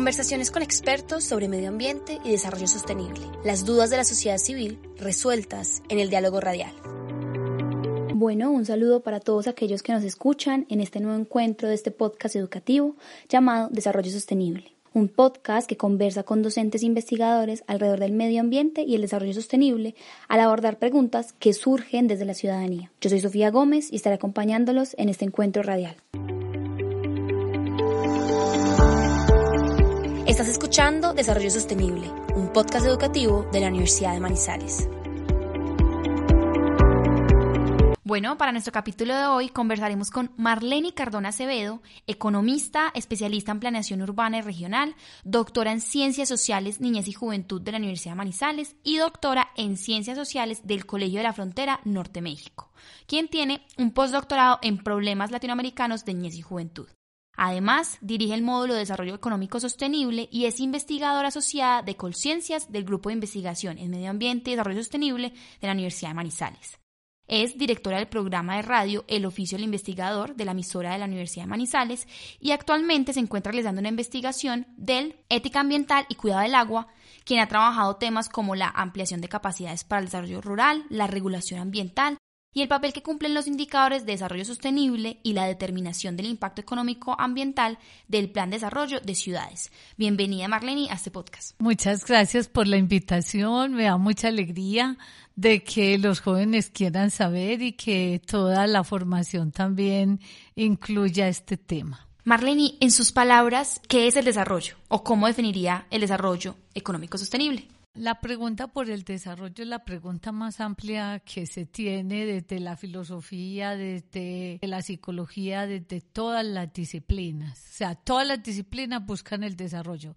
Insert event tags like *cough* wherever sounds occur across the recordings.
Conversaciones con expertos sobre medio ambiente y desarrollo sostenible. Las dudas de la sociedad civil resueltas en el diálogo radial. Bueno, un saludo para todos aquellos que nos escuchan en este nuevo encuentro de este podcast educativo llamado Desarrollo Sostenible. Un podcast que conversa con docentes e investigadores alrededor del medio ambiente y el desarrollo sostenible al abordar preguntas que surgen desde la ciudadanía. Yo soy Sofía Gómez y estaré acompañándolos en este encuentro radial. Estás escuchando Desarrollo Sostenible, un podcast educativo de la Universidad de Manizales. Bueno, para nuestro capítulo de hoy conversaremos con Marlene Cardona Acevedo, economista, especialista en planeación urbana y regional, doctora en Ciencias Sociales, Niñez y Juventud de la Universidad de Manizales y doctora en Ciencias Sociales del Colegio de la Frontera Norte México, quien tiene un postdoctorado en Problemas Latinoamericanos de Niñez y Juventud. Además, dirige el módulo de Desarrollo Económico Sostenible y es investigadora asociada de Colciencias del Grupo de Investigación en Medio Ambiente y Desarrollo Sostenible de la Universidad de Manizales. Es directora del programa de radio El Oficio del Investigador de la emisora de la Universidad de Manizales y actualmente se encuentra realizando una investigación del Ética Ambiental y Cuidado del Agua, quien ha trabajado temas como la ampliación de capacidades para el desarrollo rural, la regulación ambiental, y el papel que cumplen los indicadores de desarrollo sostenible y la determinación del impacto económico ambiental del Plan de Desarrollo de Ciudades. Bienvenida Marlene a este podcast. Muchas gracias por la invitación, me da mucha alegría de que los jóvenes quieran saber y que toda la formación también incluya este tema. Marlene, en sus palabras, ¿qué es el desarrollo o cómo definiría el desarrollo económico sostenible? La pregunta por el desarrollo es la pregunta más amplia que se tiene desde la filosofía, desde la psicología, desde todas las disciplinas. O sea, todas las disciplinas buscan el desarrollo.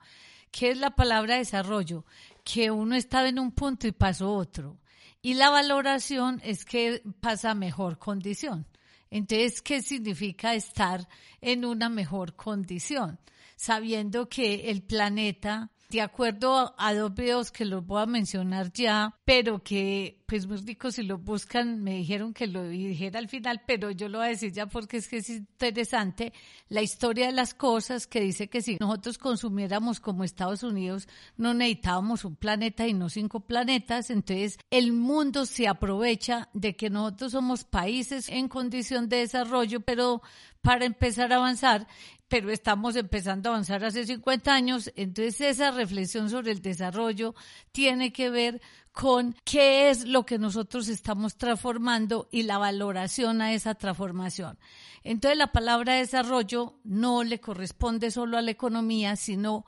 ¿Qué es la palabra desarrollo? Que uno estaba en un punto y pasó otro. Y la valoración es que pasa a mejor condición. Entonces, ¿qué significa estar en una mejor condición? Sabiendo que el planeta de acuerdo a dos videos que los voy a mencionar ya, pero que pues muy rico si lo buscan, me dijeron que lo dijera al final, pero yo lo voy a decir ya porque es que es interesante la historia de las cosas que dice que si nosotros consumiéramos como Estados Unidos, no necesitábamos un planeta y no cinco planetas, entonces el mundo se aprovecha de que nosotros somos países en condición de desarrollo, pero para empezar a avanzar pero estamos empezando a avanzar hace 50 años, entonces esa reflexión sobre el desarrollo tiene que ver con qué es lo que nosotros estamos transformando y la valoración a esa transformación. Entonces la palabra desarrollo no le corresponde solo a la economía, sino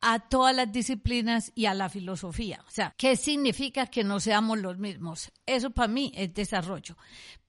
a todas las disciplinas y a la filosofía. O sea, ¿qué significa que no seamos los mismos? Eso para mí es desarrollo.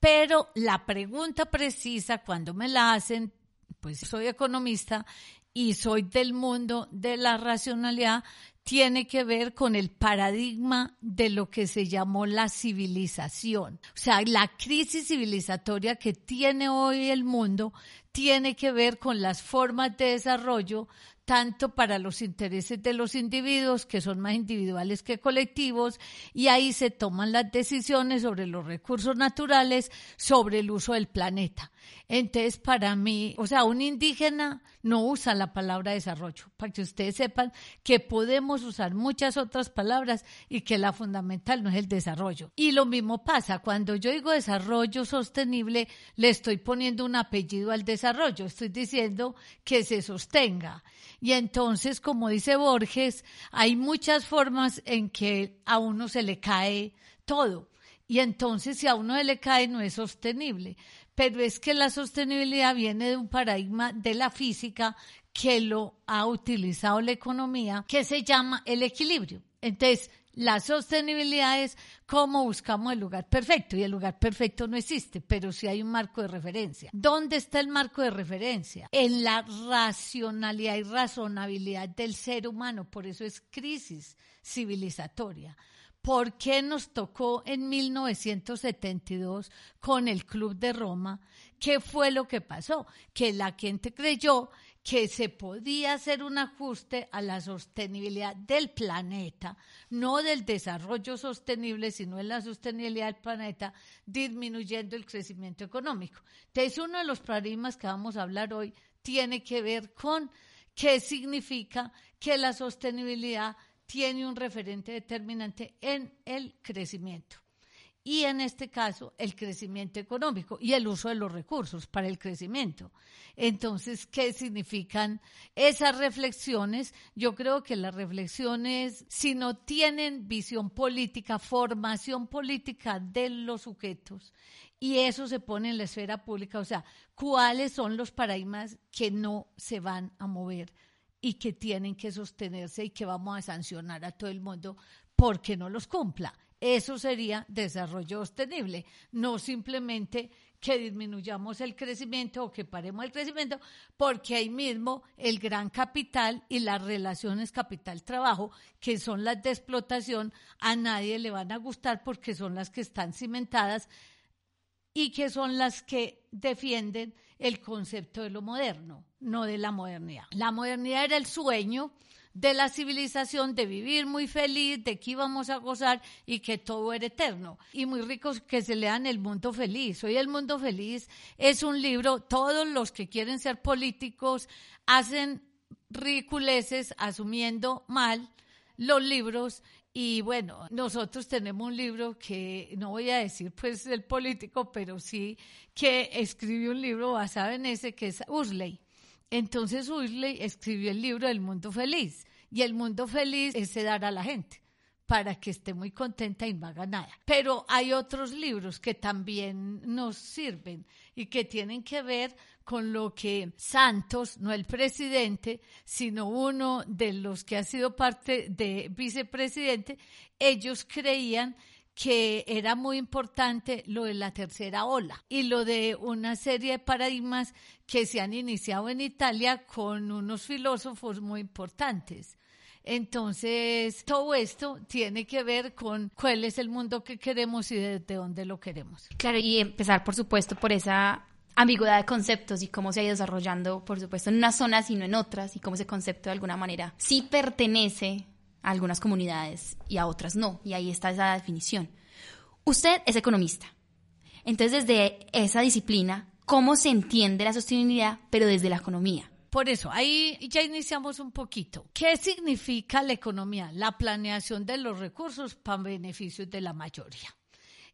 Pero la pregunta precisa, cuando me la hacen, pues soy economista y soy del mundo de la racionalidad, tiene que ver con el paradigma de lo que se llamó la civilización. O sea, la crisis civilizatoria que tiene hoy el mundo tiene que ver con las formas de desarrollo tanto para los intereses de los individuos, que son más individuales que colectivos, y ahí se toman las decisiones sobre los recursos naturales, sobre el uso del planeta. Entonces, para mí, o sea, un indígena no usa la palabra desarrollo, para que ustedes sepan que podemos usar muchas otras palabras y que la fundamental no es el desarrollo. Y lo mismo pasa, cuando yo digo desarrollo sostenible, le estoy poniendo un apellido al desarrollo, estoy diciendo que se sostenga. Y entonces, como dice Borges, hay muchas formas en que a uno se le cae todo. Y entonces, si a uno se le cae, no es sostenible. Pero es que la sostenibilidad viene de un paradigma de la física que lo ha utilizado la economía, que se llama el equilibrio. Entonces, La sostenibilidad es cómo buscamos el lugar perfecto y el lugar perfecto no existe, pero sí hay un marco de referencia. ¿Dónde está el marco de referencia? En la racionalidad y razonabilidad del ser humano, por eso es crisis civilizatoria. ¿Por qué nos tocó en 1972 con el Club de Roma? ¿Qué fue lo que pasó? Que la gente creyó que se podía hacer un ajuste a la sostenibilidad del planeta, no del desarrollo sostenible, sino en la sostenibilidad del planeta, disminuyendo el crecimiento económico. Entonces, uno de los paradigmas que vamos a hablar hoy tiene que ver con qué significa que la sostenibilidad tiene un referente determinante en el crecimiento y en este caso el crecimiento económico y el uso de los recursos para el crecimiento. Entonces, ¿qué significan esas reflexiones? Yo creo que las reflexiones, si no tienen visión política, formación política de los sujetos, y eso se pone en la esfera pública, o sea, cuáles son los paradigmas que no se van a mover y que tienen que sostenerse y que vamos a sancionar a todo el mundo porque no los cumpla. Eso sería desarrollo sostenible, no simplemente que disminuyamos el crecimiento o que paremos el crecimiento, porque ahí mismo el gran capital y las relaciones capital-trabajo, que son las de explotación, a nadie le van a gustar porque son las que están cimentadas y que son las que defienden el concepto de lo moderno, no de la modernidad. La modernidad era el sueño de la civilización, de vivir muy feliz, de que íbamos a gozar y que todo era eterno. Y muy ricos que se lean El Mundo Feliz. Hoy El Mundo Feliz es un libro, todos los que quieren ser políticos hacen ridiculeces asumiendo mal los libros y bueno, nosotros tenemos un libro que no voy a decir pues el político, pero sí que escribió un libro basado en ese que es Urley. Entonces Huxley escribió el libro del mundo feliz y el mundo feliz es dar a la gente para que esté muy contenta y no haga nada. Pero hay otros libros que también nos sirven y que tienen que ver con lo que Santos, no el presidente, sino uno de los que ha sido parte de vicepresidente, ellos creían que era muy importante lo de la tercera ola y lo de una serie de paradigmas que se han iniciado en Italia con unos filósofos muy importantes. Entonces, todo esto tiene que ver con cuál es el mundo que queremos y desde dónde lo queremos. Claro, y empezar, por supuesto, por esa ambigüedad de conceptos y cómo se ha ido desarrollando, por supuesto, en unas zonas y no en otras, y cómo ese concepto de alguna manera sí pertenece a algunas comunidades y a otras no. Y ahí está esa definición. Usted es economista. Entonces, desde esa disciplina, ¿cómo se entiende la sostenibilidad, pero desde la economía? Por eso, ahí ya iniciamos un poquito. ¿Qué significa la economía? La planeación de los recursos para beneficios de la mayoría.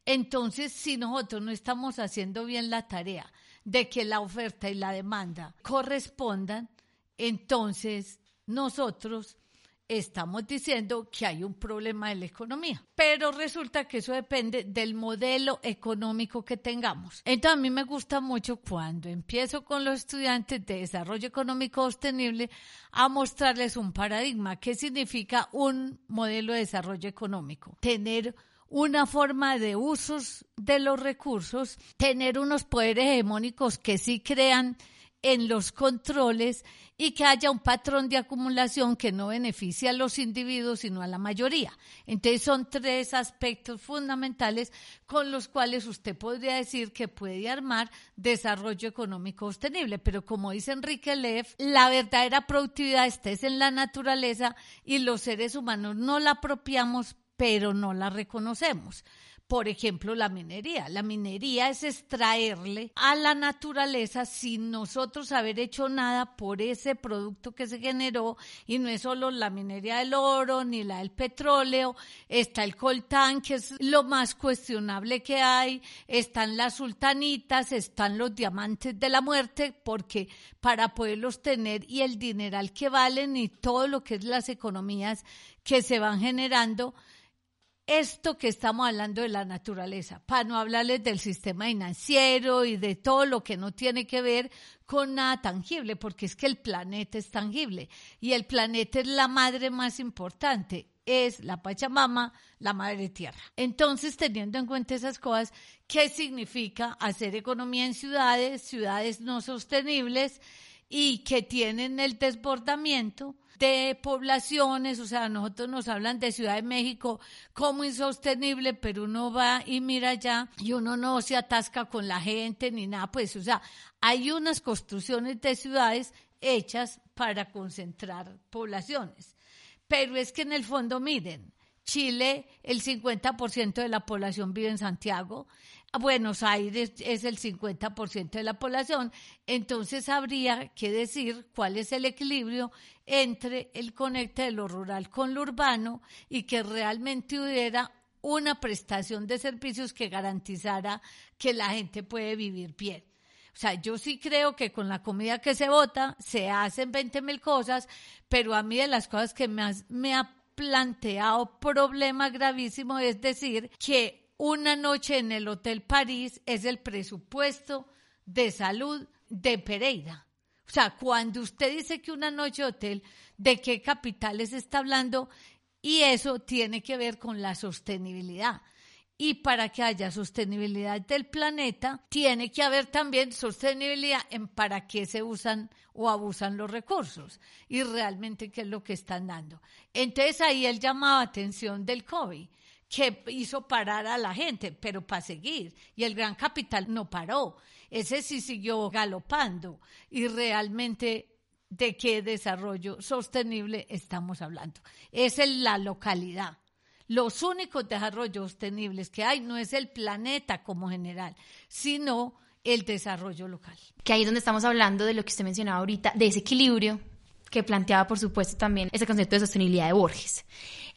Entonces, si nosotros no estamos haciendo bien la tarea de que la oferta y la demanda correspondan, entonces nosotros estamos diciendo que hay un problema de la economía, pero resulta que eso depende del modelo económico que tengamos. Entonces a mí me gusta mucho cuando empiezo con los estudiantes de desarrollo económico sostenible a mostrarles un paradigma, qué significa un modelo de desarrollo económico. Tener una forma de usos de los recursos, tener unos poderes hegemónicos que sí crean en los controles y que haya un patrón de acumulación que no beneficie a los individuos, sino a la mayoría. Entonces son tres aspectos fundamentales con los cuales usted podría decir que puede armar desarrollo económico sostenible. Pero como dice Enrique Leff, la verdadera productividad está en la naturaleza y los seres humanos no la apropiamos, pero no la reconocemos por ejemplo, la minería. La minería es extraerle a la naturaleza sin nosotros haber hecho nada por ese producto que se generó. Y no es solo la minería del oro ni la del petróleo, está el coltán que es lo más cuestionable que hay, están las sultanitas, están los diamantes de la muerte porque para poderlos tener y el dineral que valen y todo lo que es las economías que se van generando, esto que estamos hablando de la naturaleza, para no hablarles del sistema financiero y de todo lo que no tiene que ver con nada tangible, porque es que el planeta es tangible y el planeta es la madre más importante. es la Pachamama, la Madre Tierra. Entonces, teniendo en cuenta esas cosas, ¿qué significa hacer economía en ciudades, ciudades no sostenibles y que tienen el desbordamiento? de poblaciones, o sea, nosotros nos hablan de Ciudad de México como insostenible, pero uno va y mira allá y uno no se atasca con la gente ni nada, pues, o sea, hay unas construcciones de ciudades hechas para concentrar poblaciones. Pero es que en el fondo, miren, Chile, el 50% de la población vive en Santiago, Buenos Aires es el 50% de la población, entonces habría que decir cuál es el equilibrio entre el conecte de lo rural con lo urbano y que realmente hubiera una prestación de servicios que garantizara que la gente puede vivir bien. O sea, yo sí creo que con la comida que se vota se hacen 20 mil cosas, pero a mí de las cosas que me, me ha planteado problema gravísimo es decir que una noche en el Hotel París es el presupuesto de salud de Pereira. O sea, cuando usted dice que una noche hotel, ¿de qué capitales está hablando? Y eso tiene que ver con la sostenibilidad. Y para que haya sostenibilidad del planeta, tiene que haber también sostenibilidad en para qué se usan o abusan los recursos y realmente qué es lo que están dando. Entonces ahí él llamaba atención del COVID que hizo parar a la gente, pero para seguir. Y el gran capital no paró. Ese sí siguió galopando. Y realmente, ¿de qué desarrollo sostenible estamos hablando? Es en la localidad. Los únicos desarrollos sostenibles que hay no es el planeta como general, sino el desarrollo local. Que ahí es donde estamos hablando de lo que usted mencionaba ahorita, de ese equilibrio que planteaba, por supuesto, también ese concepto de sostenibilidad de Borges.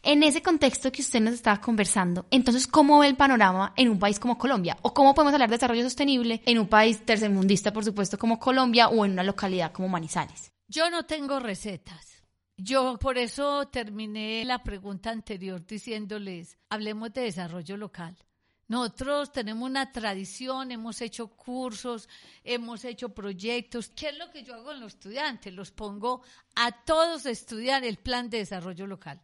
En ese contexto que usted nos estaba conversando, entonces, ¿cómo ve el panorama en un país como Colombia? ¿O cómo podemos hablar de desarrollo sostenible en un país tercermundista, por supuesto, como Colombia o en una localidad como Manizales? Yo no tengo recetas. Yo por eso terminé la pregunta anterior diciéndoles, hablemos de desarrollo local. Nosotros tenemos una tradición, hemos hecho cursos, hemos hecho proyectos. ¿Qué es lo que yo hago con los estudiantes? Los pongo a todos a estudiar el plan de desarrollo local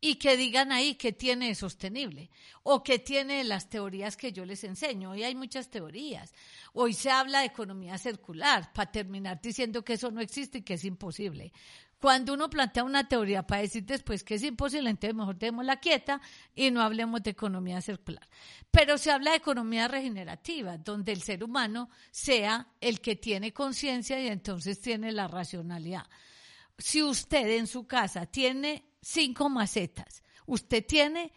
y que digan ahí que tiene sostenible o que tiene las teorías que yo les enseño. Hoy hay muchas teorías. Hoy se habla de economía circular para terminar diciendo que eso no existe y que es imposible. Cuando uno plantea una teoría para decir después que es imposible, entonces mejor démosla quieta y no hablemos de economía circular. Pero se habla de economía regenerativa, donde el ser humano sea el que tiene conciencia y entonces tiene la racionalidad. Si usted en su casa tiene cinco macetas, usted tiene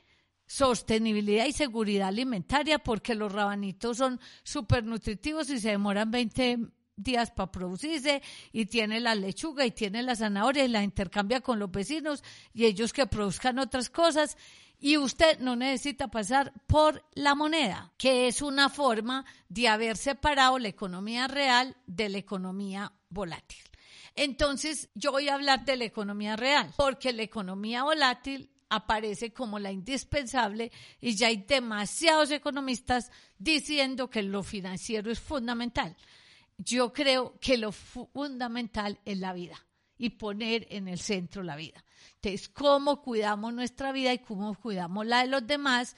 sostenibilidad y seguridad alimentaria porque los rabanitos son súper nutritivos y se demoran 20 días para producirse y tiene la lechuga y tiene la zanahoria y la intercambia con los vecinos y ellos que produzcan otras cosas y usted no necesita pasar por la moneda, que es una forma de haber separado la economía real de la economía volátil. Entonces, yo voy a hablar de la economía real, porque la economía volátil aparece como la indispensable y ya hay demasiados economistas diciendo que lo financiero es fundamental yo creo que lo fundamental es la vida y poner en el centro la vida. Entonces, cómo cuidamos nuestra vida y cómo cuidamos la de los demás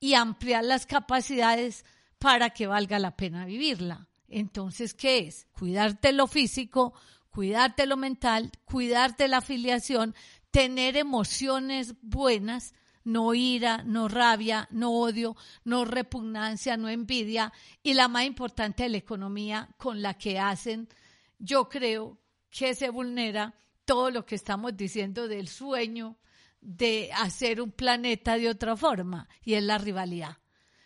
y ampliar las capacidades para que valga la pena vivirla. Entonces, ¿qué es? Cuidarte lo físico, cuidarte lo mental, cuidarte la afiliación, tener emociones buenas no ira, no rabia, no odio, no repugnancia, no envidia y la más importante, la economía con la que hacen, yo creo que se vulnera todo lo que estamos diciendo del sueño de hacer un planeta de otra forma y es la rivalidad.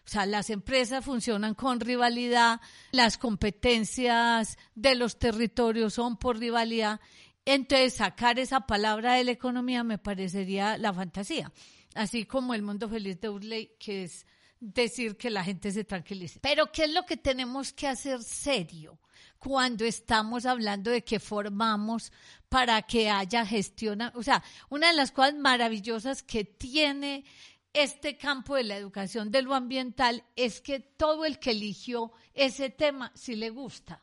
O sea, las empresas funcionan con rivalidad, las competencias de los territorios son por rivalidad. Entonces, sacar esa palabra de la economía me parecería la fantasía así como el mundo feliz de Urley, que es decir que la gente se tranquilice. Pero ¿qué es lo que tenemos que hacer serio cuando estamos hablando de que formamos para que haya gestión? O sea, una de las cosas maravillosas que tiene este campo de la educación de lo ambiental es que todo el que eligió ese tema sí le gusta.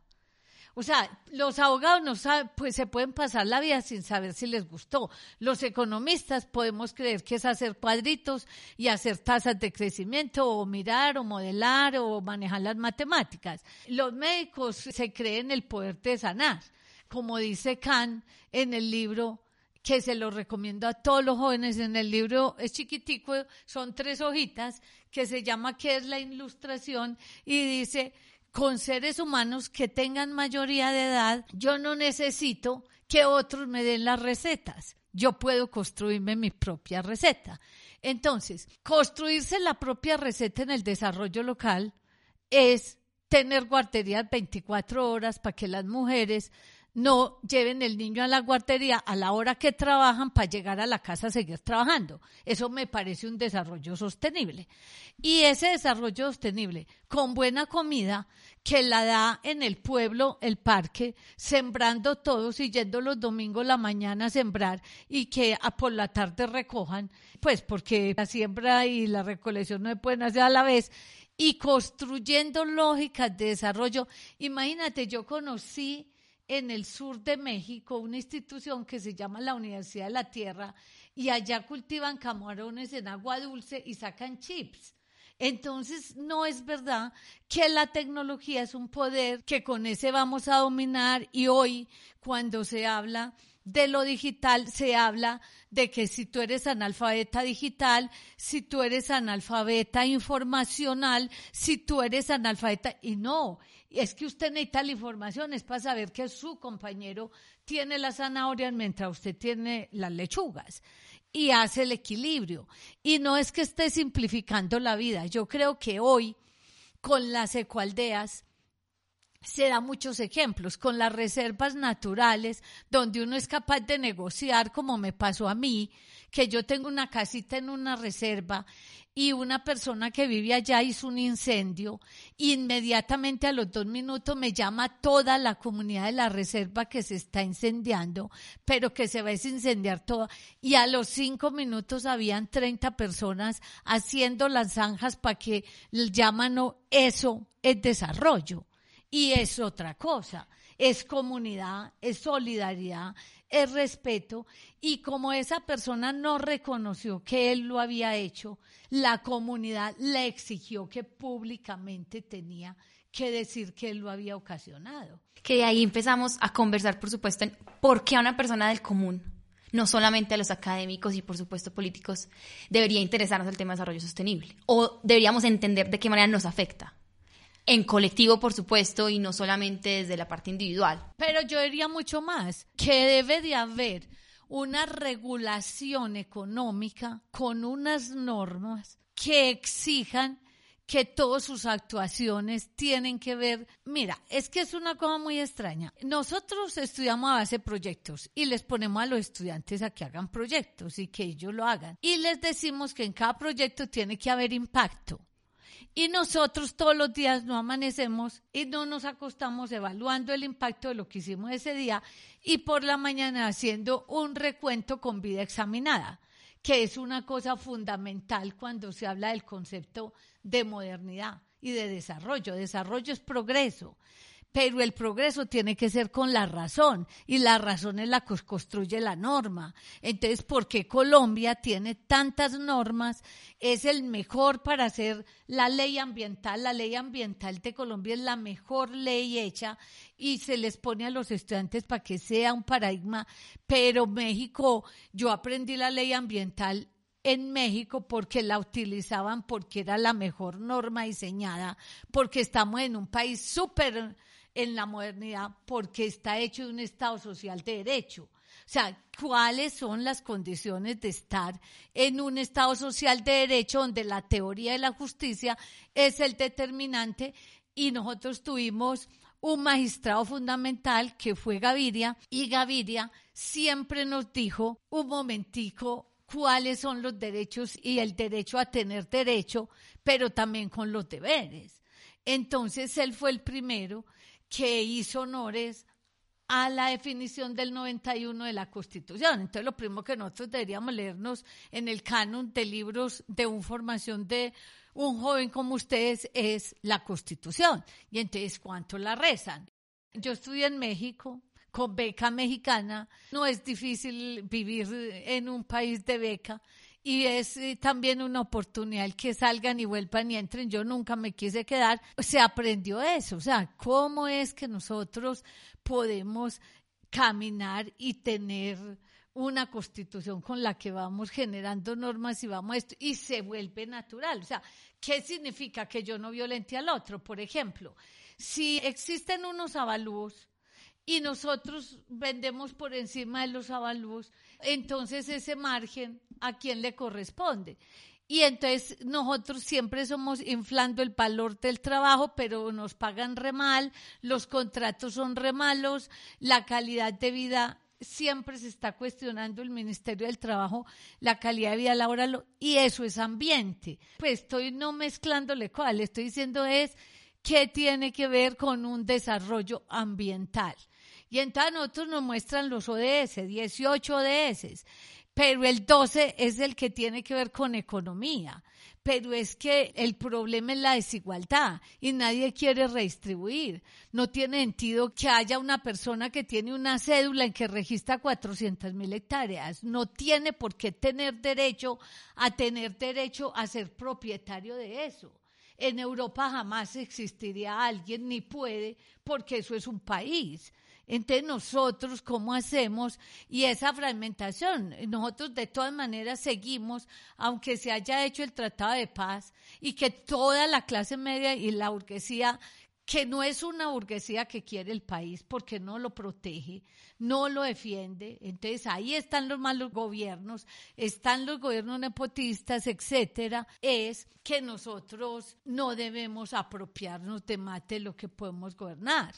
O sea, los abogados no saben, pues se pueden pasar la vida sin saber si les gustó. Los economistas podemos creer que es hacer cuadritos y hacer tasas de crecimiento o mirar o modelar o manejar las matemáticas. Los médicos se creen el poder de sanar, como dice Kant en el libro que se lo recomiendo a todos los jóvenes. En el libro es chiquitico, son tres hojitas, que se llama ¿Qué es la ilustración? Y dice con seres humanos que tengan mayoría de edad, yo no necesito que otros me den las recetas. Yo puedo construirme mi propia receta. Entonces, construirse la propia receta en el desarrollo local es tener guarderías 24 horas para que las mujeres no lleven el niño a la guardería a la hora que trabajan para llegar a la casa a seguir trabajando. Eso me parece un desarrollo sostenible. Y ese desarrollo sostenible, con buena comida, que la da en el pueblo, el parque, sembrando todos y yendo los domingos la mañana a sembrar y que a por la tarde recojan, pues porque la siembra y la recolección no se pueden hacer a la vez y construyendo lógicas de desarrollo. Imagínate, yo conocí en el sur de México una institución que se llama la Universidad de la Tierra y allá cultivan camarones en agua dulce y sacan chips. Entonces, no es verdad que la tecnología es un poder que con ese vamos a dominar y hoy cuando se habla de lo digital se habla de que si tú eres analfabeta digital, si tú eres analfabeta informacional, si tú eres analfabeta y no, es que usted necesita la información, es para saber que su compañero tiene las zanahorias mientras usted tiene las lechugas y hace el equilibrio. Y no es que esté simplificando la vida, yo creo que hoy con las ecualdeas se da muchos ejemplos con las reservas naturales, donde uno es capaz de negociar, como me pasó a mí, que yo tengo una casita en una reserva y una persona que vive allá hizo un incendio, inmediatamente a los dos minutos me llama toda la comunidad de la reserva que se está incendiando, pero que se va a incendiar toda, y a los cinco minutos habían 30 personas haciendo las zanjas para que llaman, eso es desarrollo y es otra cosa. Es comunidad, es solidaridad, es respeto. Y como esa persona no reconoció que él lo había hecho, la comunidad le exigió que públicamente tenía que decir que él lo había ocasionado. Que de ahí empezamos a conversar, por supuesto, en por qué a una persona del común, no solamente a los académicos y, por supuesto, políticos, debería interesarnos el tema de desarrollo sostenible. O deberíamos entender de qué manera nos afecta en colectivo, por supuesto, y no solamente desde la parte individual. Pero yo diría mucho más, que debe de haber una regulación económica con unas normas que exijan que todas sus actuaciones tienen que ver. Mira, es que es una cosa muy extraña. Nosotros estudiamos a base de proyectos y les ponemos a los estudiantes a que hagan proyectos y que ellos lo hagan. Y les decimos que en cada proyecto tiene que haber impacto. Y nosotros todos los días no amanecemos y no nos acostamos evaluando el impacto de lo que hicimos ese día y por la mañana haciendo un recuento con vida examinada, que es una cosa fundamental cuando se habla del concepto de modernidad y de desarrollo. Desarrollo es progreso pero el progreso tiene que ser con la razón y la razón es la que construye la norma. Entonces, ¿por qué Colombia tiene tantas normas? Es el mejor para hacer la ley ambiental. La ley ambiental de Colombia es la mejor ley hecha y se les pone a los estudiantes para que sea un paradigma. Pero México, yo aprendí la ley ambiental en México porque la utilizaban porque era la mejor norma diseñada, porque estamos en un país súper en la modernidad porque está hecho de un Estado social de derecho. O sea, ¿cuáles son las condiciones de estar en un Estado social de derecho donde la teoría de la justicia es el determinante? Y nosotros tuvimos un magistrado fundamental que fue Gaviria y Gaviria siempre nos dijo un momentico cuáles son los derechos y el derecho a tener derecho, pero también con los deberes. Entonces él fue el primero que hizo honores a la definición del 91 de la Constitución. Entonces, lo primero que nosotros deberíamos leernos en el canon de libros de un formación de un joven como ustedes es la Constitución. Y entonces, ¿cuánto la rezan? Yo estudié en México con beca mexicana. No es difícil vivir en un país de beca y es eh, también una oportunidad que salgan y vuelvan y entren. Yo nunca me quise quedar. Se aprendió eso, o sea, cómo es que nosotros podemos caminar y tener una constitución con la que vamos generando normas y vamos esto, y se vuelve natural. O sea, ¿qué significa que yo no violente al otro? Por ejemplo, si existen unos avalúos y nosotros vendemos por encima de los avalúos, entonces ese margen a quién le corresponde. Y entonces nosotros siempre somos inflando el valor del trabajo, pero nos pagan re mal, los contratos son re malos, la calidad de vida siempre se está cuestionando el Ministerio del Trabajo la calidad de vida laboral y eso es ambiente. Pues estoy no mezclándole cuál, estoy diciendo es que tiene que ver con un desarrollo ambiental. Y entonces nosotros nos muestran los ODS, 18 ODS, pero el 12 es el que tiene que ver con economía. Pero es que el problema es la desigualdad y nadie quiere redistribuir. No tiene sentido que haya una persona que tiene una cédula en que registra 400 mil hectáreas. No tiene por qué tener derecho a tener derecho a ser propietario de eso. En Europa jamás existiría alguien, ni puede, porque eso es un país. Entonces nosotros, ¿cómo hacemos? Y esa fragmentación, nosotros de todas maneras seguimos, aunque se haya hecho el Tratado de Paz y que toda la clase media y la burguesía que no es una burguesía que quiere el país porque no lo protege, no lo defiende. Entonces ahí están los malos gobiernos, están los gobiernos nepotistas, etcétera. Es que nosotros no debemos apropiarnos de más de lo que podemos gobernar.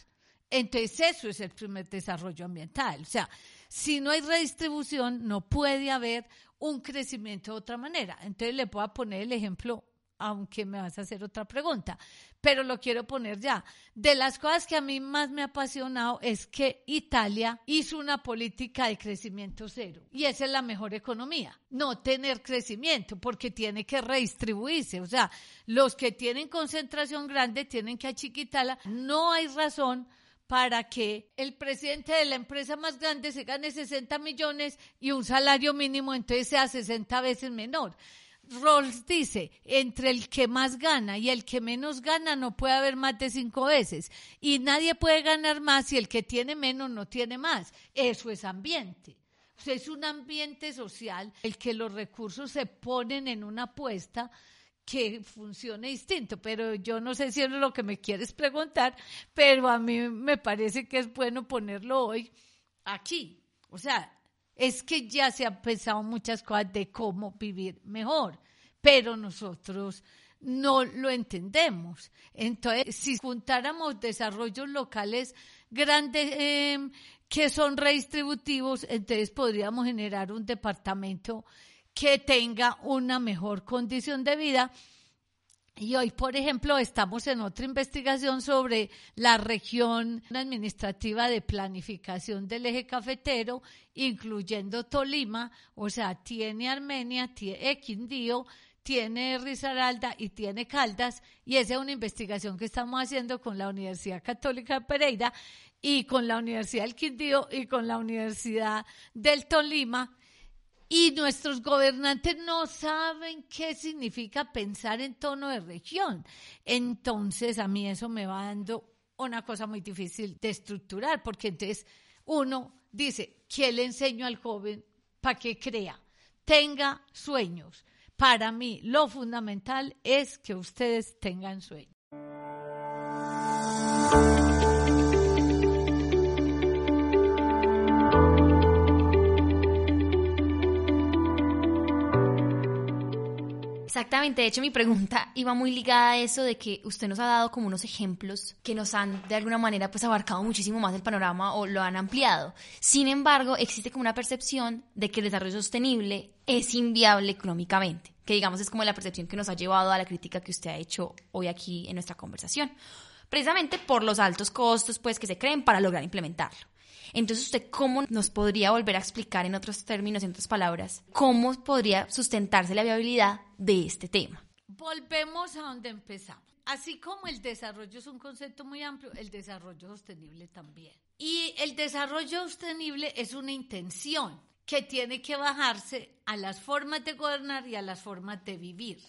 Entonces eso es el primer desarrollo ambiental. O sea, si no hay redistribución, no puede haber un crecimiento de otra manera. Entonces le voy a poner el ejemplo, aunque me vas a hacer otra pregunta, pero lo quiero poner ya. De las cosas que a mí más me ha apasionado es que Italia hizo una política de crecimiento cero y esa es la mejor economía, no tener crecimiento porque tiene que redistribuirse, o sea, los que tienen concentración grande tienen que achiquitarla, no hay razón para que el presidente de la empresa más grande se gane 60 millones y un salario mínimo entonces sea 60 veces menor. Rawls dice, entre el que más gana y el que menos gana no puede haber más de cinco veces. Y nadie puede ganar más si el que tiene menos no tiene más. Eso es ambiente. es un ambiente social el que los recursos se ponen en una apuesta que funcione distinto, pero yo no sé si es lo que me quieres preguntar, pero a mí me parece que es bueno ponerlo hoy aquí. O sea, es que ya se han pensado muchas cosas de cómo vivir mejor, pero nosotros no lo entendemos. Entonces, si juntáramos desarrollos locales grandes em, que son redistributivos, entonces podríamos generar un departamento que tenga una mejor condición de vida. Y hoy, por ejemplo, estamos en otra investigación sobre la región administrativa de planificación del eje cafetero, incluyendo Tolima, o sea, tiene Armenia, tiene Quindío, tiene Risaralda y tiene Caldas, y esa es una investigación que estamos haciendo con la Universidad Católica de Pereira y con la Universidad del Quindío y con la Universidad del Tolima y nuestros gobernantes no saben qué significa pensar en tono de región. Entonces a mí eso me va dando una cosa muy difícil de estructurar, porque entonces uno dice, ¿qué le enseño al joven para que crea? Tenga sueños. Para mí lo fundamental es que ustedes tengan sueños. Exactamente, de hecho mi pregunta *laughs* iba muy ligada a eso de que usted nos ha dado como unos ejemplos que nos han de alguna manera pues abarcado muchísimo más el panorama o lo han ampliado. Sin embargo, existe como una percepción de que el desarrollo sostenible es inviable económicamente, que digamos es como la percepción que nos ha llevado a la crítica que usted ha hecho hoy aquí en nuestra conversación, precisamente por los altos costos pues que se creen para lograr implementarlo. Entonces, ¿usted cómo nos podría volver a explicar en otros términos, en otras palabras, cómo podría sustentarse la viabilidad de este tema? Volvemos a donde empezamos. así como el desarrollo es un concepto muy amplio, el desarrollo sostenible también. Y el desarrollo sostenible es una intención que tiene que bajarse a las formas de gobernar y a las formas de vivir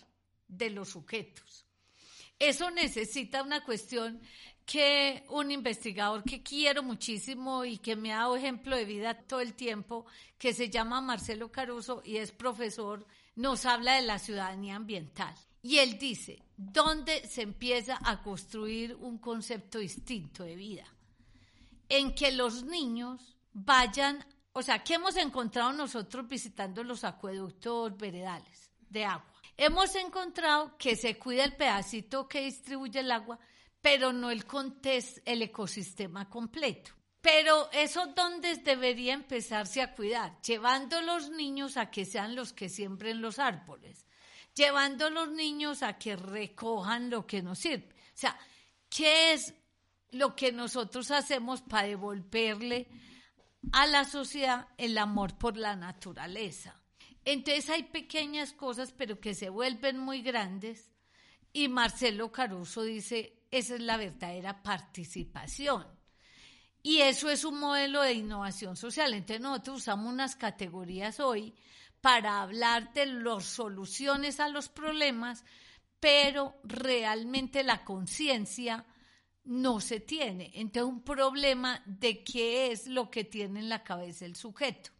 de los sujetos. Eso necesita una cuestión que un investigador que quiero muchísimo y que me ha dado ejemplo de vida todo el tiempo, que se llama Marcelo Caruso y es profesor, nos habla de la ciudadanía ambiental. Y él dice, ¿dónde se empieza a construir un concepto distinto de vida? En que los niños vayan, o sea, ¿qué hemos encontrado nosotros visitando los acueductos veredales de agua? Hemos encontrado que se cuida el pedacito que distribuye el agua, pero no el contexto, el ecosistema completo. Pero eso donde debería empezarse a cuidar, llevando a los niños a que sean los que siembren los árboles, llevando a los niños a que recojan lo que nos sirve. O sea, ¿qué es lo que nosotros hacemos para devolverle a la sociedad el amor por la naturaleza? Entonces hay pequeñas cosas, pero que se vuelven muy grandes. Y Marcelo Caruso dice, esa es la verdadera participación. Y eso es un modelo de innovación social. Entonces nosotros usamos unas categorías hoy para hablar de las soluciones a los problemas, pero realmente la conciencia no se tiene. Entonces un problema de qué es lo que tiene en la cabeza el sujeto.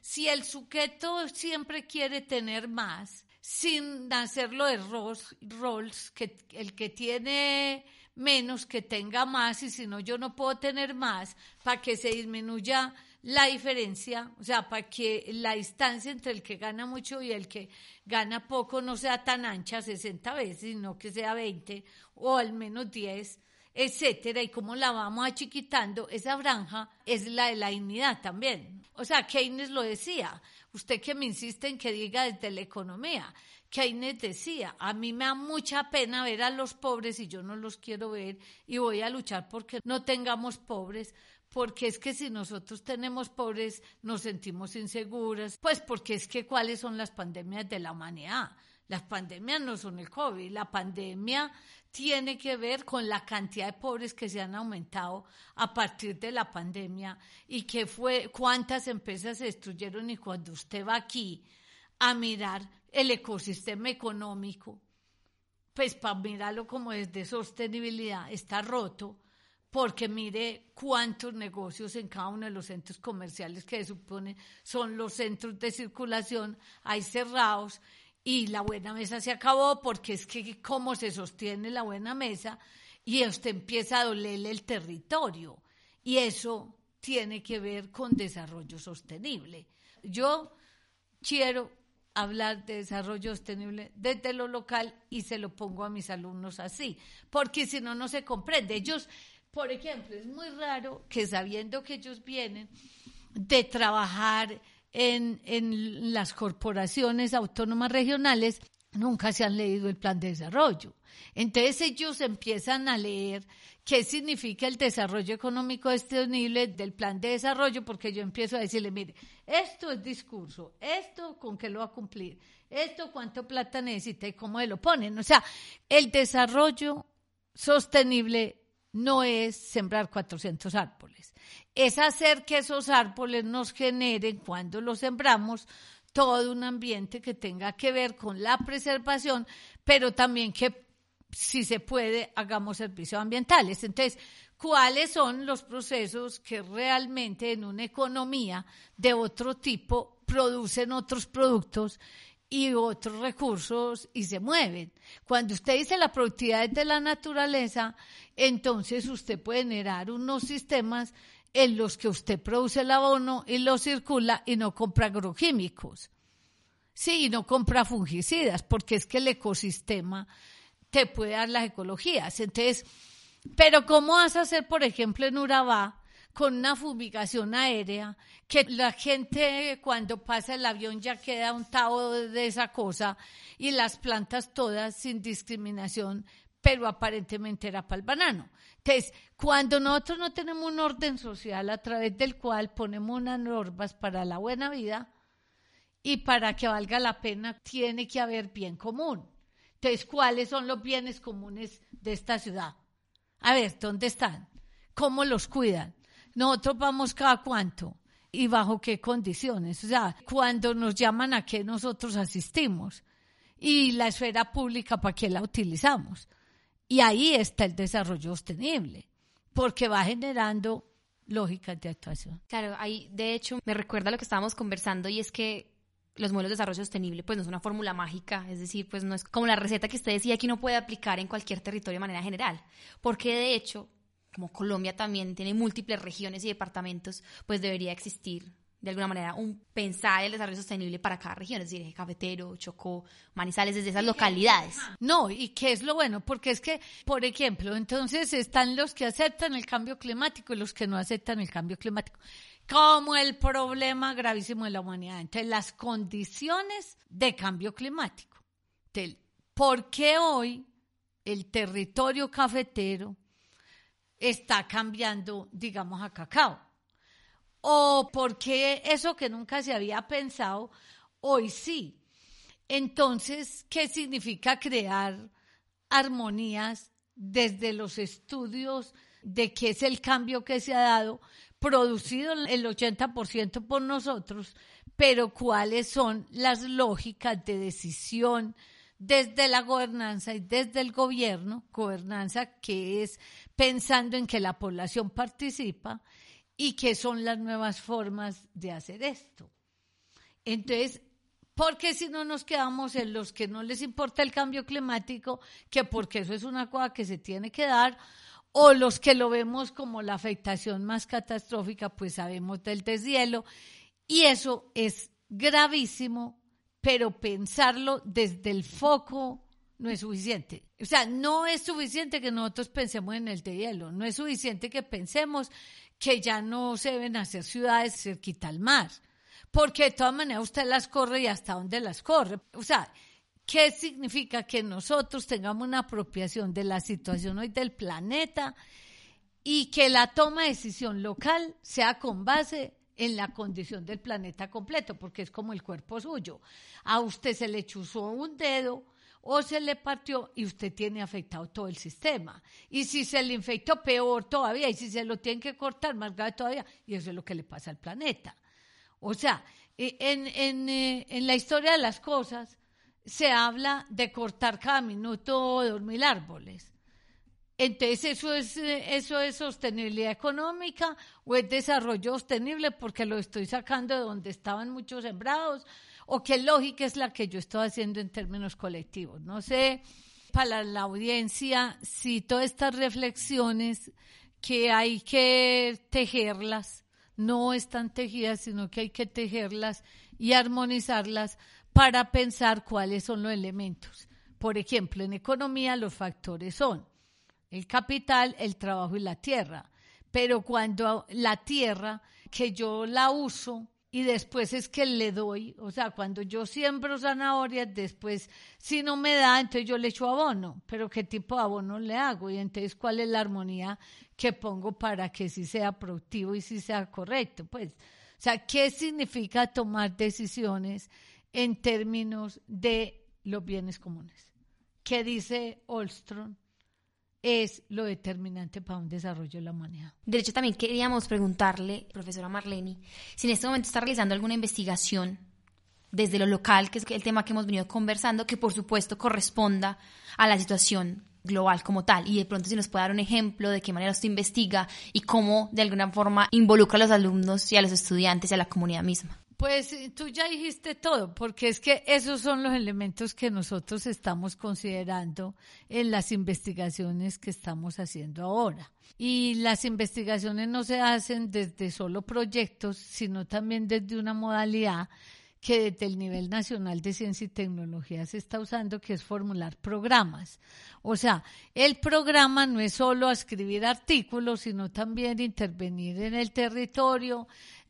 Si el sujeto siempre quiere tener más, sin hacerlo de roles, que el que tiene menos que tenga más y si no yo no puedo tener más para que se disminuya la diferencia, o sea, para que la distancia entre el que gana mucho y el que gana poco no sea tan ancha, 60 veces, sino que sea 20 o al menos 10 etcétera, y cómo la vamos achiquitando, esa franja es la de la dignidad también. O sea, Keynes lo decía, usted que me insiste en que diga desde la economía, Keynes decía, a mí me da mucha pena ver a los pobres y yo no los quiero ver y voy a luchar porque no tengamos pobres, porque es que si nosotros tenemos pobres nos sentimos inseguras, pues porque es que cuáles son las pandemias de la humanidad. Las pandemias no son el COVID, la pandemia tiene que ver con la cantidad de pobres que se han aumentado a partir de la pandemia y que fue cuántas empresas se destruyeron y cuando usted va aquí a mirar el ecosistema económico, pues para mirarlo como es de sostenibilidad, está roto, porque mire cuántos negocios en cada uno de los centros comerciales que se supone son los centros de circulación hay cerrados y la buena mesa se acabó porque es que cómo se sostiene la buena mesa y usted empieza a dolerle el territorio y eso tiene que ver con desarrollo sostenible. Yo quiero hablar de desarrollo sostenible desde lo local y se lo pongo a mis alumnos así, porque si no, no se comprende. Ellos, por ejemplo, es muy raro que sabiendo que ellos vienen de trabajar en, las corporaciones autónomas regionales nunca se han leído el plan de desarrollo. Entonces ellos empiezan a leer qué significa el desarrollo económico sostenible del plan de desarrollo, porque yo empiezo a decirle, mire, esto es discurso, esto con qué lo va a cumplir, esto cuánto plata necesita y cómo se lo ponen. O sea, el desarrollo sostenible no es sembrar 400 árboles, es hacer que esos árboles nos generen, cuando los sembramos, todo un ambiente que tenga que ver con la preservación, pero también que, si se puede, hagamos servicios ambientales. Entonces, ¿cuáles son los procesos que realmente en una economía de otro tipo producen otros productos y otros recursos y se mueven. Cuando usted dice la productividad de la naturaleza, entonces usted puede generar unos sistemas en los que usted produce el abono y lo circula y no compra agroquímicos. Sí, y no compra fungicidas, porque es que el ecosistema te puede dar las ecologías. Entonces, pero ¿cómo vas a hacer, por ejemplo, en Urabá? Con una fumigación aérea, que la gente cuando pasa el avión ya queda untado de esa cosa y las plantas todas sin discriminación, pero aparentemente era para el banano. Entonces, cuando nosotros no tenemos un orden social a través del cual ponemos unas normas para la buena vida y para que valga la pena, tiene que haber bien común. Entonces, ¿cuáles son los bienes comunes de esta ciudad? A ver, ¿dónde están? ¿Cómo los cuidan? Nosotros vamos cada cuánto y bajo qué condiciones. O sea, cuando nos llaman a qué nosotros asistimos y la esfera pública para qué la utilizamos. Y ahí está el desarrollo sostenible, porque va generando lógicas de actuación. Claro, ahí de hecho me recuerda lo que estábamos conversando y es que los modelos de desarrollo sostenible pues no es una fórmula mágica, es decir, pues no es como la receta que usted decía que uno puede aplicar en cualquier territorio de manera general, porque de hecho, como Colombia también tiene múltiples regiones y departamentos, pues debería existir de alguna manera un pensar el desarrollo sostenible para cada región, es decir, Cafetero, Chocó, Manizales, desde esas localidades. No, y qué es lo bueno, porque es que, por ejemplo, entonces están los que aceptan el cambio climático y los que no aceptan el cambio climático como el problema gravísimo de la humanidad. Entonces, las condiciones de cambio climático. ¿Por qué hoy el territorio cafetero está cambiando, digamos, a cacao? ¿O por qué eso que nunca se había pensado, hoy sí? Entonces, ¿qué significa crear armonías desde los estudios de qué es el cambio que se ha dado? producido el 80% por nosotros, pero cuáles son las lógicas de decisión desde la gobernanza y desde el gobierno, gobernanza que es pensando en que la población participa y que son las nuevas formas de hacer esto. Entonces, porque si no nos quedamos en los que no les importa el cambio climático, que porque eso es una cosa que se tiene que dar, o los que lo vemos como la afectación más catastrófica, pues sabemos del deshielo, y eso es gravísimo, pero pensarlo desde el foco no es suficiente. O sea, no es suficiente que nosotros pensemos en el deshielo, no es suficiente que pensemos que ya no se deben hacer ciudades cerquita al mar, porque de todas maneras usted las corre y hasta dónde las corre. O sea, ¿Qué significa que nosotros tengamos una apropiación de la situación hoy del planeta y que la toma de decisión local sea con base en la condición del planeta completo, porque es como el cuerpo suyo. A usted se le chuzó un dedo o se le partió y usted tiene afectado todo el sistema. Y si se le infectó, peor todavía. Y si se lo tienen que cortar, más grave todavía. Y eso es lo que le pasa al planeta. O sea, eh, en, en, eh, en la historia de las cosas, se habla de cortar cada minuto dos mil árboles. Entonces, ¿eso es, ¿eso es sostenibilidad económica o es desarrollo sostenible porque lo estoy sacando de donde estaban muchos sembrados? ¿O qué lógica es la que yo estoy haciendo en términos colectivos? No sé, para la audiencia, si todas estas reflexiones que hay que tejerlas, no están tejidas, sino que hay que tejerlas y armonizarlas para pensar cuáles son los elementos. Por ejemplo, en economía los factores son el capital, el trabajo y la tierra. Pero cuando la tierra, que yo la uso y después es que le doy, o sea, cuando yo siembro zanahorias, después si no me da, entonces yo le echo abono, pero ¿qué tipo de abono le hago? Y entonces, ¿cuál es la armonía que pongo para que sí sea productivo y sí sea correcto? Pues, o sea, ¿qué significa tomar decisiones? en términos de los bienes comunes. ¿Qué dice Olstrom? Es lo determinante para un desarrollo de la humanidad. De hecho, también queríamos preguntarle, profesora Marlene, si en este momento está realizando alguna investigación desde lo local, que es el tema que hemos venido conversando, que por supuesto corresponda a la situación global como tal. Y de pronto si nos puede dar un ejemplo de qué manera usted investiga y cómo de alguna forma involucra a los alumnos y a los estudiantes y a la comunidad misma. Pues eh, tú ya dijiste todo, porque es que esos son los elementos que nosotros estamos considerando en las investigaciones que estamos haciendo ahora. Y las investigaciones no se hacen desde solo proyectos, sino también desde una modalidad que desde el nivel nacional de ciencia y tecnología se está usando, que es formular programas. O sea, el programa no es solo escribir artículos, sino también intervenir en el territorio,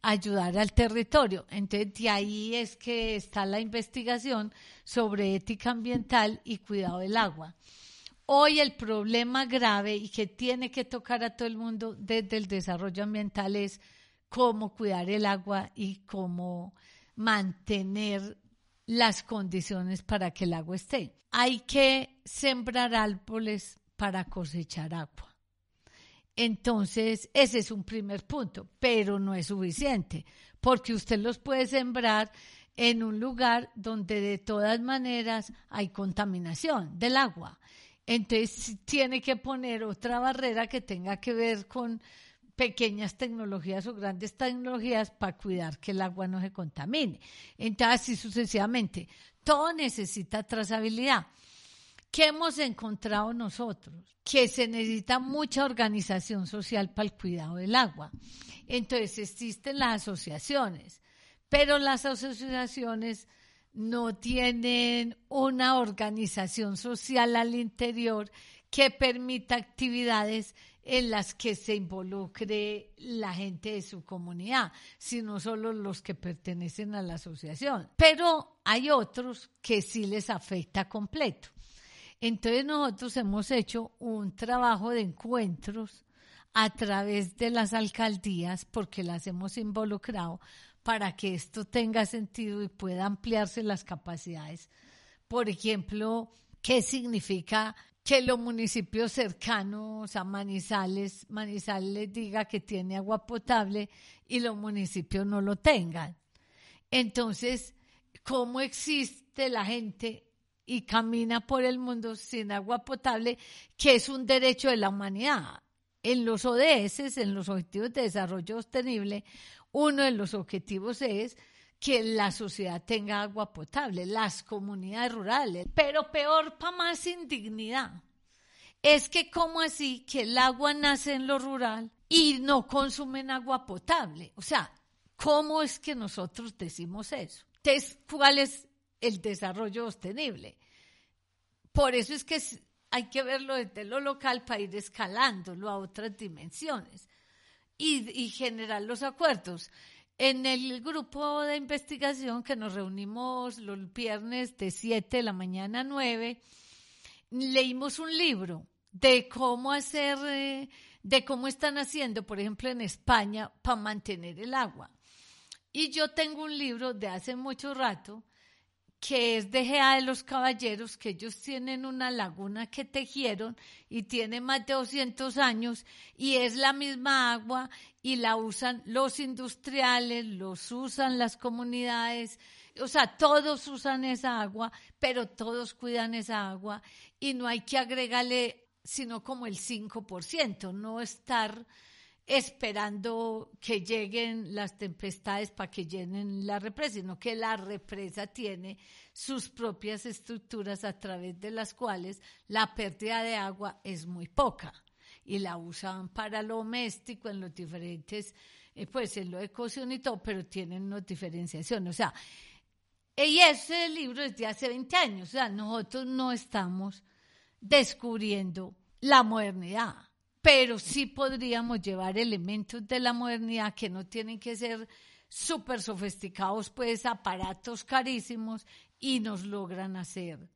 ayudar al territorio. Entonces, de ahí es que está la investigación sobre ética ambiental y cuidado del agua. Hoy el problema grave y que tiene que tocar a todo el mundo desde el desarrollo ambiental es cómo cuidar el agua y cómo mantener las condiciones para que el agua esté. Hay que sembrar árboles para cosechar agua. Entonces, ese es un primer punto, pero no es suficiente, porque usted los puede sembrar en un lugar donde de todas maneras hay contaminación del agua. Entonces, tiene que poner otra barrera que tenga que ver con pequeñas tecnologías o grandes tecnologías para cuidar que el agua no se contamine. Entonces, así sucesivamente. Todo necesita trazabilidad. ¿Qué hemos encontrado nosotros? Que se necesita mucha organización social para el cuidado del agua. Entonces existen las asociaciones, pero las asociaciones no tienen una organización social al interior que permita actividades en las que se involucre la gente de su comunidad, sino solo los que pertenecen a la asociación. Pero hay otros que sí les afecta completo. Entonces nosotros hemos hecho un trabajo de encuentros a través de las alcaldías porque las hemos involucrado para que esto tenga sentido y pueda ampliarse las capacidades. Por ejemplo, ¿qué significa que los municipios cercanos a Manizales, Manizales diga que tiene agua potable y los municipios no lo tengan. Entonces, ¿cómo existe la gente y camina por el mundo sin agua potable, que es un derecho de la humanidad? En los ODS, en los Objetivos de Desarrollo Sostenible, uno de los objetivos es que la sociedad tenga agua potable, las comunidades rurales, pero peor para más indignidad. Es que como así que el agua nace en lo rural y no consumen agua potable. O sea, ¿cómo es que nosotros decimos eso? Entonces, ¿cuál es el desarrollo sostenible? Por eso es que hay que verlo desde lo local para ir escalándolo a otras dimensiones y, y generar los acuerdos. En el grupo de investigación que nos reunimos los viernes de 7 de la mañana a 9, leímos un libro de cómo hacer, eh, de cómo están haciendo, por ejemplo, en España para mantener el agua. Y yo tengo un libro de hace mucho rato que es de Gea de los Caballeros, que ellos tienen una laguna que tejieron y tiene más de 200 años y es la misma agua y la usan los industriales, los usan las comunidades, o sea, todos usan esa agua, pero todos cuidan esa agua y no hay que agregarle sino como el 5%, no estar esperando que lleguen las tempestades para que llenen la represa, sino que la represa tiene sus propias estructuras a través de las cuales la pérdida de agua es muy poca y la usan para lo doméstico en los diferentes, eh, pues en lo de cocción y todo, pero tienen una diferenciación. O sea, y ese libro es de hace 20 años, o sea, nosotros no estamos descubriendo la modernidad pero sí podríamos llevar elementos de la modernidad que no tienen que ser súper sofisticados, pues aparatos carísimos y nos logran hacer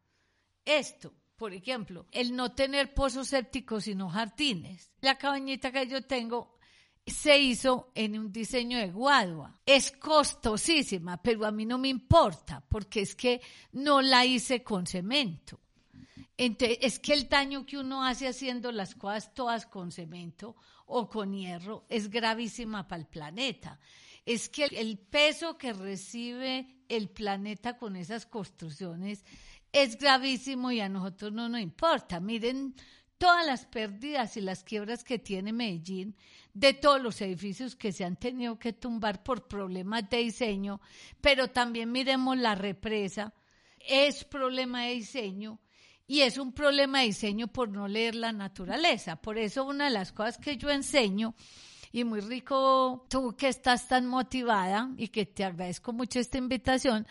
esto. Por ejemplo, el no tener pozos sépticos sino jardines. La cabañita que yo tengo se hizo en un diseño de guadua. Es costosísima, pero a mí no me importa porque es que no la hice con cemento es que el daño que uno hace haciendo las cosas todas con cemento o con hierro es gravísima para el planeta. Es que el peso que recibe el planeta con esas construcciones es gravísimo y a nosotros no nos importa. Miren todas las pérdidas y las quiebras que tiene Medellín de todos los edificios que se han tenido que tumbar por problemas de diseño, pero también miremos la represa, es problema de diseño y es un problema de diseño por no leer la naturaleza. Por eso una de las cosas que yo enseño, y muy rico tú que estás tan motivada y que te agradezco mucho esta invitación,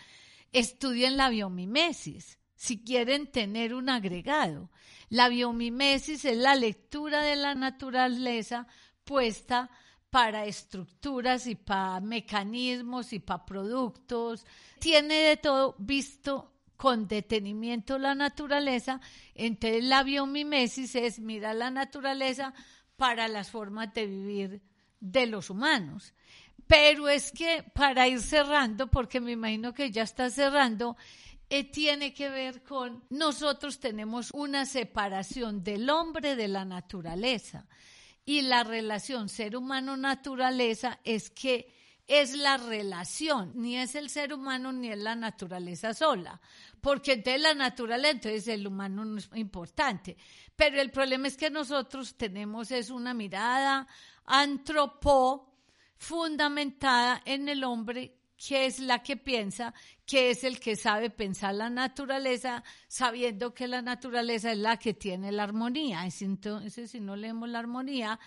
estudien la biomimesis si quieren tener un agregado. La biomimesis es la lectura de la naturaleza puesta para estructuras y para mecanismos y para productos. Tiene de todo visto con detenimiento la naturaleza, entonces la biomimesis es mirar la naturaleza para las formas de vivir de los humanos. Pero es que para ir cerrando, porque me imagino que ya está cerrando, eh, tiene que ver con nosotros tenemos una separación del hombre de la naturaleza y la relación ser humano-naturaleza es que es la relación, ni es el ser humano ni es la naturaleza sola, porque de la naturaleza entonces el humano no es importante, pero el problema es que nosotros tenemos es una mirada antropo fundamentada en el hombre que es la que piensa, que es el que sabe pensar la naturaleza, sabiendo que la naturaleza es la que tiene la armonía. Entonces, si no leemos la armonía,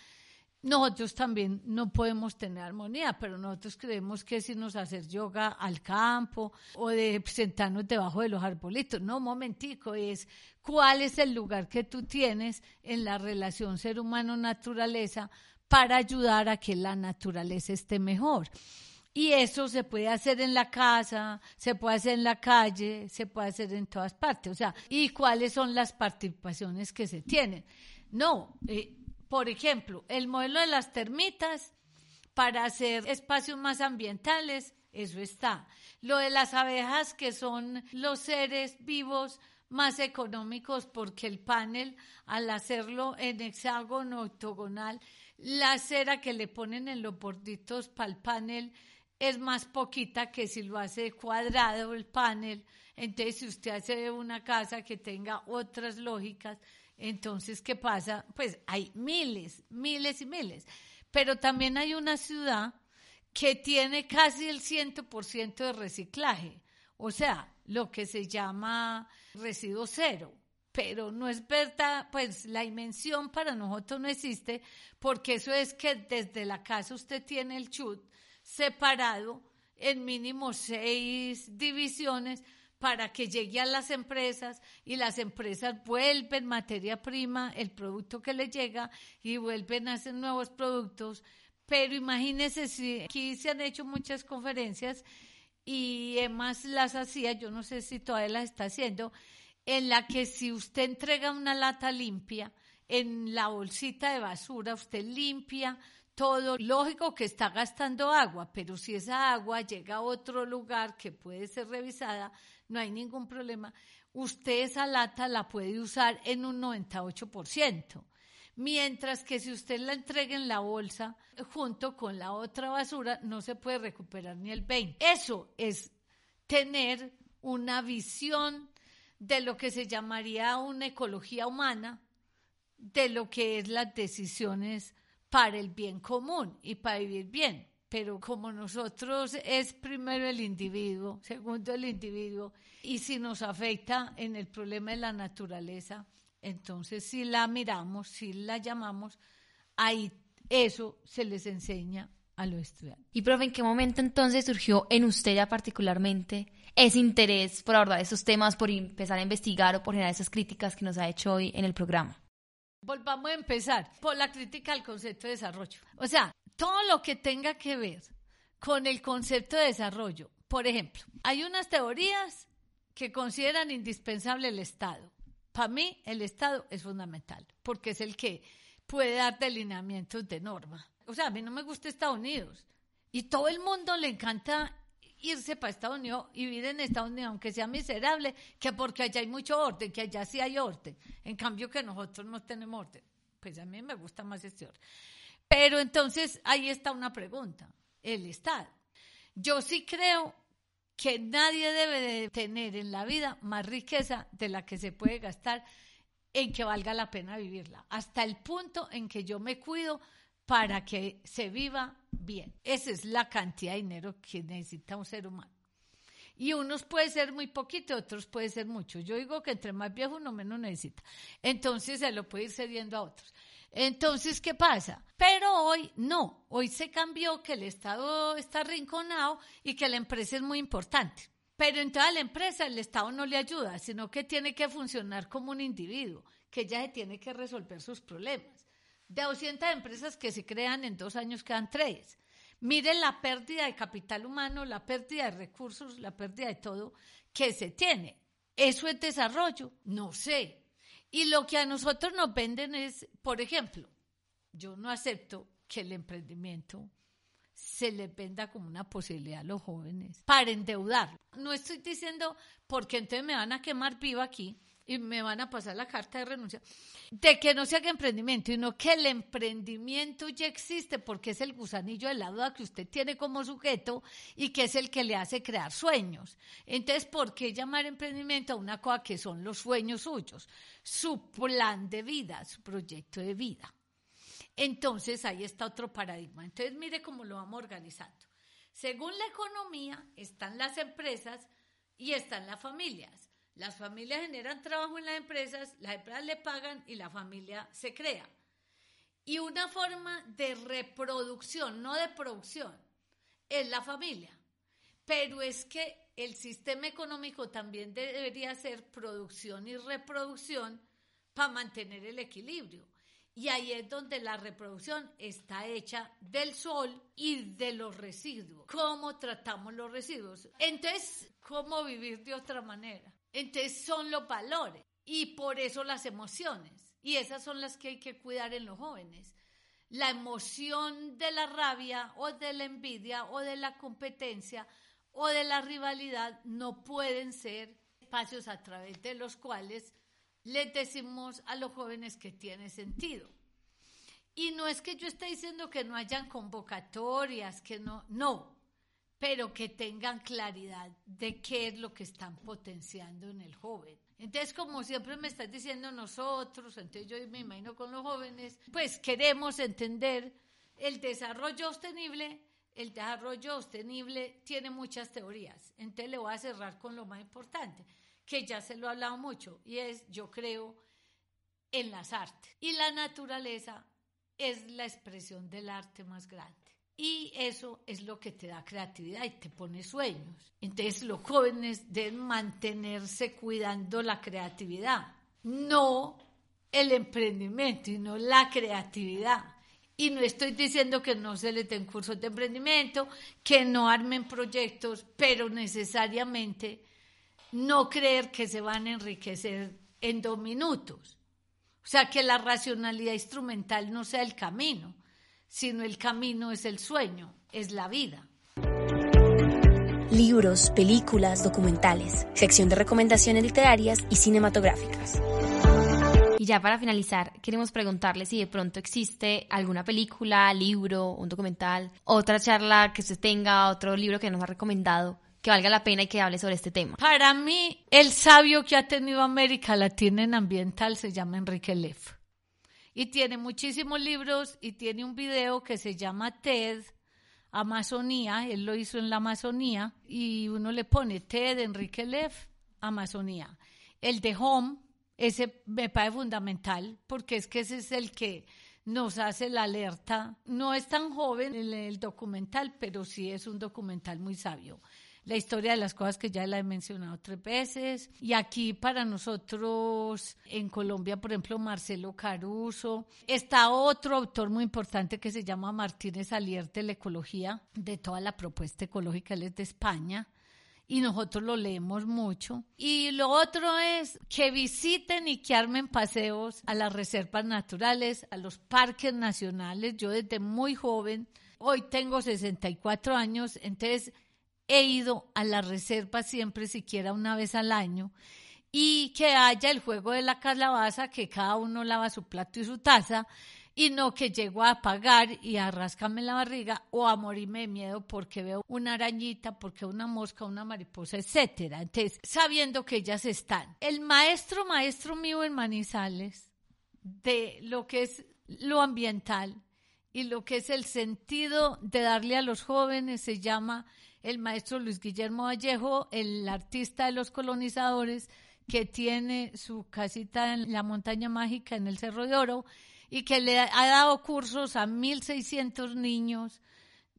nosotros también no podemos tener armonía, pero nosotros creemos que si nos hacer yoga al campo o de sentarnos debajo de los arbolitos. No, momentico, es cuál es el lugar que tú tienes en la relación ser humano-naturaleza para ayudar a que la naturaleza esté mejor. Y eso se puede hacer en la casa, se puede hacer en la calle, se puede hacer en todas partes. O sea, ¿y cuáles son las participaciones que se tienen? No, eh, por ejemplo, el modelo de las termitas para hacer espacios más ambientales, eso está. Lo de las abejas, que son los seres vivos más económicos, porque el panel, al hacerlo en hexágono octogonal, la cera que le ponen en los borditos para el panel, es más poquita que si lo hace cuadrado el panel. Entonces, si usted hace una casa que tenga otras lógicas, entonces, ¿qué pasa? Pues hay miles, miles y miles. Pero también hay una ciudad que tiene casi el 100% de reciclaje, o sea, lo que se llama residuo cero. Pero no es verdad, pues la dimensión para nosotros no existe, porque eso es que desde la casa usted tiene el chut, separado en mínimo seis divisiones para que llegue a las empresas y las empresas vuelven materia prima, el producto que le llega y vuelven a hacer nuevos productos. Pero imagínese si aquí se han hecho muchas conferencias y además las hacía, yo no sé si todavía las está haciendo, en la que si usted entrega una lata limpia en la bolsita de basura, usted limpia todo lógico que está gastando agua, pero si esa agua llega a otro lugar que puede ser revisada, no hay ningún problema. Usted esa lata la puede usar en un 98%. Mientras que si usted la entrega en la bolsa junto con la otra basura, no se puede recuperar ni el 20%. Eso es tener una visión de lo que se llamaría una ecología humana, de lo que es las decisiones para el bien común y para vivir bien. Pero como nosotros es primero el individuo, segundo el individuo, y si nos afecta en el problema de la naturaleza, entonces si la miramos, si la llamamos, ahí eso se les enseña a los estudiantes. Y profe, ¿en qué momento entonces surgió en usted ya particularmente ese interés por abordar esos temas, por empezar a investigar o por generar esas críticas que nos ha hecho hoy en el programa? Volvamos a empezar por la crítica al concepto de desarrollo. O sea, todo lo que tenga que ver con el concepto de desarrollo. Por ejemplo, hay unas teorías que consideran indispensable el Estado. Para mí, el Estado es fundamental, porque es el que puede dar delineamientos de norma. O sea, a mí no me gusta Estados Unidos. Y todo el mundo le encanta irse para Estados Unidos y vivir en Estados Unidos, aunque sea miserable, que porque allá hay mucho orden, que allá sí hay orden. En cambio que nosotros no tenemos orden. Pues a mí me gusta más este orden. Pero entonces ahí está una pregunta, el Estado. Yo sí creo que nadie debe de tener en la vida más riqueza de la que se puede gastar en que valga la pena vivirla, hasta el punto en que yo me cuido para que se viva bien. Esa es la cantidad de dinero que necesita un ser humano. Y unos puede ser muy poquito, otros puede ser mucho. Yo digo que entre más viejo uno menos necesita. Entonces se lo puede ir cediendo a otros. Entonces, ¿qué pasa? Pero hoy no, hoy se cambió que el Estado está arrinconado y que la empresa es muy importante. Pero en toda la empresa el Estado no le ayuda, sino que tiene que funcionar como un individuo, que ya tiene que resolver sus problemas. De 200 empresas que se crean en dos años quedan tres. Miren la pérdida de capital humano, la pérdida de recursos, la pérdida de todo que se tiene. ¿Eso es desarrollo? No sé. Y lo que a nosotros nos venden es, por ejemplo, yo no acepto que el emprendimiento se les venda como una posibilidad a los jóvenes para endeudar. No estoy diciendo porque entonces me van a quemar viva aquí y me van a pasar la carta de renuncia, de que no se haga emprendimiento, sino que el emprendimiento ya existe porque es el gusanillo de la duda que usted tiene como sujeto y que es el que le hace crear sueños. Entonces, ¿por qué llamar emprendimiento a una cosa que son los sueños suyos? Su plan de vida, su proyecto de vida. Entonces, ahí está otro paradigma. Entonces, mire cómo lo vamos organizando. Según la economía, están las empresas y están las familias. Las familias generan trabajo en las empresas, las empresas le pagan y la familia se crea. Y una forma de reproducción, no de producción, es la familia. Pero es que el sistema económico también debería ser producción y reproducción para mantener el equilibrio. Y ahí es donde la reproducción está hecha del sol y de los residuos. ¿Cómo tratamos los residuos? Entonces, ¿cómo vivir de otra manera? Entonces son los valores y por eso las emociones. Y esas son las que hay que cuidar en los jóvenes. La emoción de la rabia o de la envidia o de la competencia o de la rivalidad no pueden ser espacios a través de los cuales les decimos a los jóvenes que tiene sentido. Y no es que yo esté diciendo que no hayan convocatorias, que no, no, pero que tengan claridad de qué es lo que están potenciando en el joven. Entonces, como siempre me estás diciendo nosotros, entonces yo me imagino con los jóvenes, pues queremos entender el desarrollo sostenible. El desarrollo sostenible tiene muchas teorías. Entonces le voy a cerrar con lo más importante que ya se lo he hablado mucho, y es yo creo en las artes. Y la naturaleza es la expresión del arte más grande. Y eso es lo que te da creatividad y te pone sueños. Entonces los jóvenes deben mantenerse cuidando la creatividad, no el emprendimiento, sino la creatividad. Y no estoy diciendo que no se les den cursos de emprendimiento, que no armen proyectos, pero necesariamente no creer que se van a enriquecer en dos minutos. O sea, que la racionalidad instrumental no sea el camino, sino el camino es el sueño, es la vida. Libros, películas, documentales, sección de recomendaciones literarias y cinematográficas. Y ya para finalizar, queremos preguntarle si de pronto existe alguna película, libro, un documental, otra charla que usted tenga, otro libro que nos ha recomendado que valga la pena y que hable sobre este tema. Para mí, el sabio que ha tenido América Latina en ambiental se llama Enrique Leff. Y tiene muchísimos libros y tiene un video que se llama TED Amazonía, él lo hizo en la Amazonía y uno le pone TED Enrique Leff, Amazonía. El de Home, ese me parece fundamental porque es que ese es el que nos hace la alerta. No es tan joven el documental, pero sí es un documental muy sabio la historia de las cosas que ya la he mencionado tres veces. Y aquí para nosotros en Colombia, por ejemplo, Marcelo Caruso. Está otro autor muy importante que se llama Martínez Alierte, de la ecología, de toda la propuesta ecológica, él es de España. Y nosotros lo leemos mucho. Y lo otro es que visiten y que armen paseos a las reservas naturales, a los parques nacionales. Yo desde muy joven, hoy tengo 64 años, entonces he ido a la reserva siempre, siquiera una vez al año, y que haya el juego de la calabaza, que cada uno lava su plato y su taza, y no que llego a pagar y a rascarme la barriga o a morirme de miedo porque veo una arañita, porque una mosca, una mariposa, etcétera. Entonces, sabiendo que ellas están. El maestro, maestro mío en Manizales, de lo que es lo ambiental y lo que es el sentido de darle a los jóvenes se llama el maestro Luis Guillermo Vallejo, el artista de los colonizadores, que tiene su casita en la montaña mágica en el Cerro de Oro y que le ha dado cursos a 1.600 niños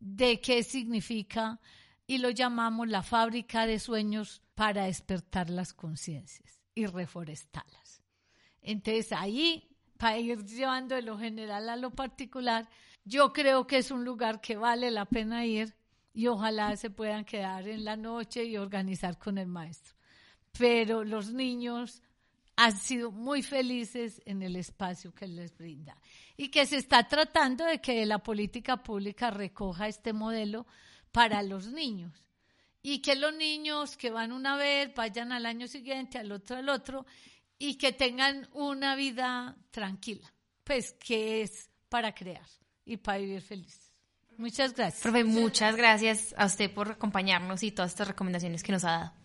de qué significa y lo llamamos la fábrica de sueños para despertar las conciencias y reforestarlas. Entonces ahí, para ir llevando de lo general a lo particular, yo creo que es un lugar que vale la pena ir y ojalá se puedan quedar en la noche y organizar con el maestro. Pero los niños han sido muy felices en el espacio que les brinda y que se está tratando de que la política pública recoja este modelo para los niños y que los niños que van una vez vayan al año siguiente, al otro, al otro y que tengan una vida tranquila, pues que es para crear y para vivir feliz. Muchas gracias. Profe, muchas gracias a usted por acompañarnos y todas estas recomendaciones que nos ha dado.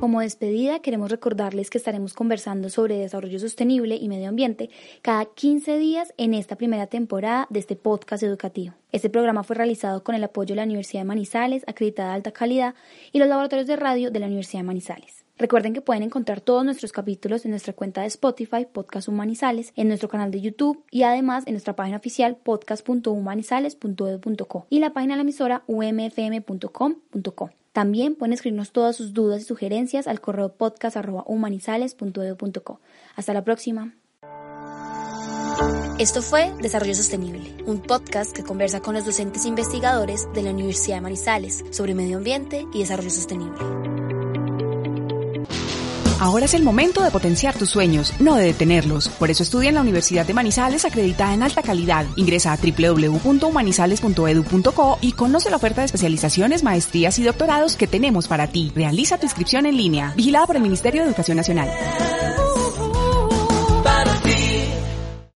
Como despedida, queremos recordarles que estaremos conversando sobre desarrollo sostenible y medio ambiente cada 15 días en esta primera temporada de este podcast educativo. Este programa fue realizado con el apoyo de la Universidad de Manizales, acreditada de alta calidad, y los laboratorios de radio de la Universidad de Manizales. Recuerden que pueden encontrar todos nuestros capítulos en nuestra cuenta de Spotify, Podcast Humanizales, en nuestro canal de YouTube y además en nuestra página oficial podcast.humanizales.edu.co y la página de la emisora umfm.com.co. También pueden escribirnos todas sus dudas y sugerencias al correo podcast.humanizales.edu.co. Hasta la próxima. Esto fue Desarrollo Sostenible, un podcast que conversa con los docentes investigadores de la Universidad de Manizales sobre medio ambiente y desarrollo sostenible. Ahora es el momento de potenciar tus sueños, no de detenerlos. Por eso estudia en la Universidad de Manizales acreditada en alta calidad. Ingresa a www.humanizales.edu.co y conoce la oferta de especializaciones, maestrías y doctorados que tenemos para ti. Realiza tu inscripción en línea. Vigilada por el Ministerio de Educación Nacional.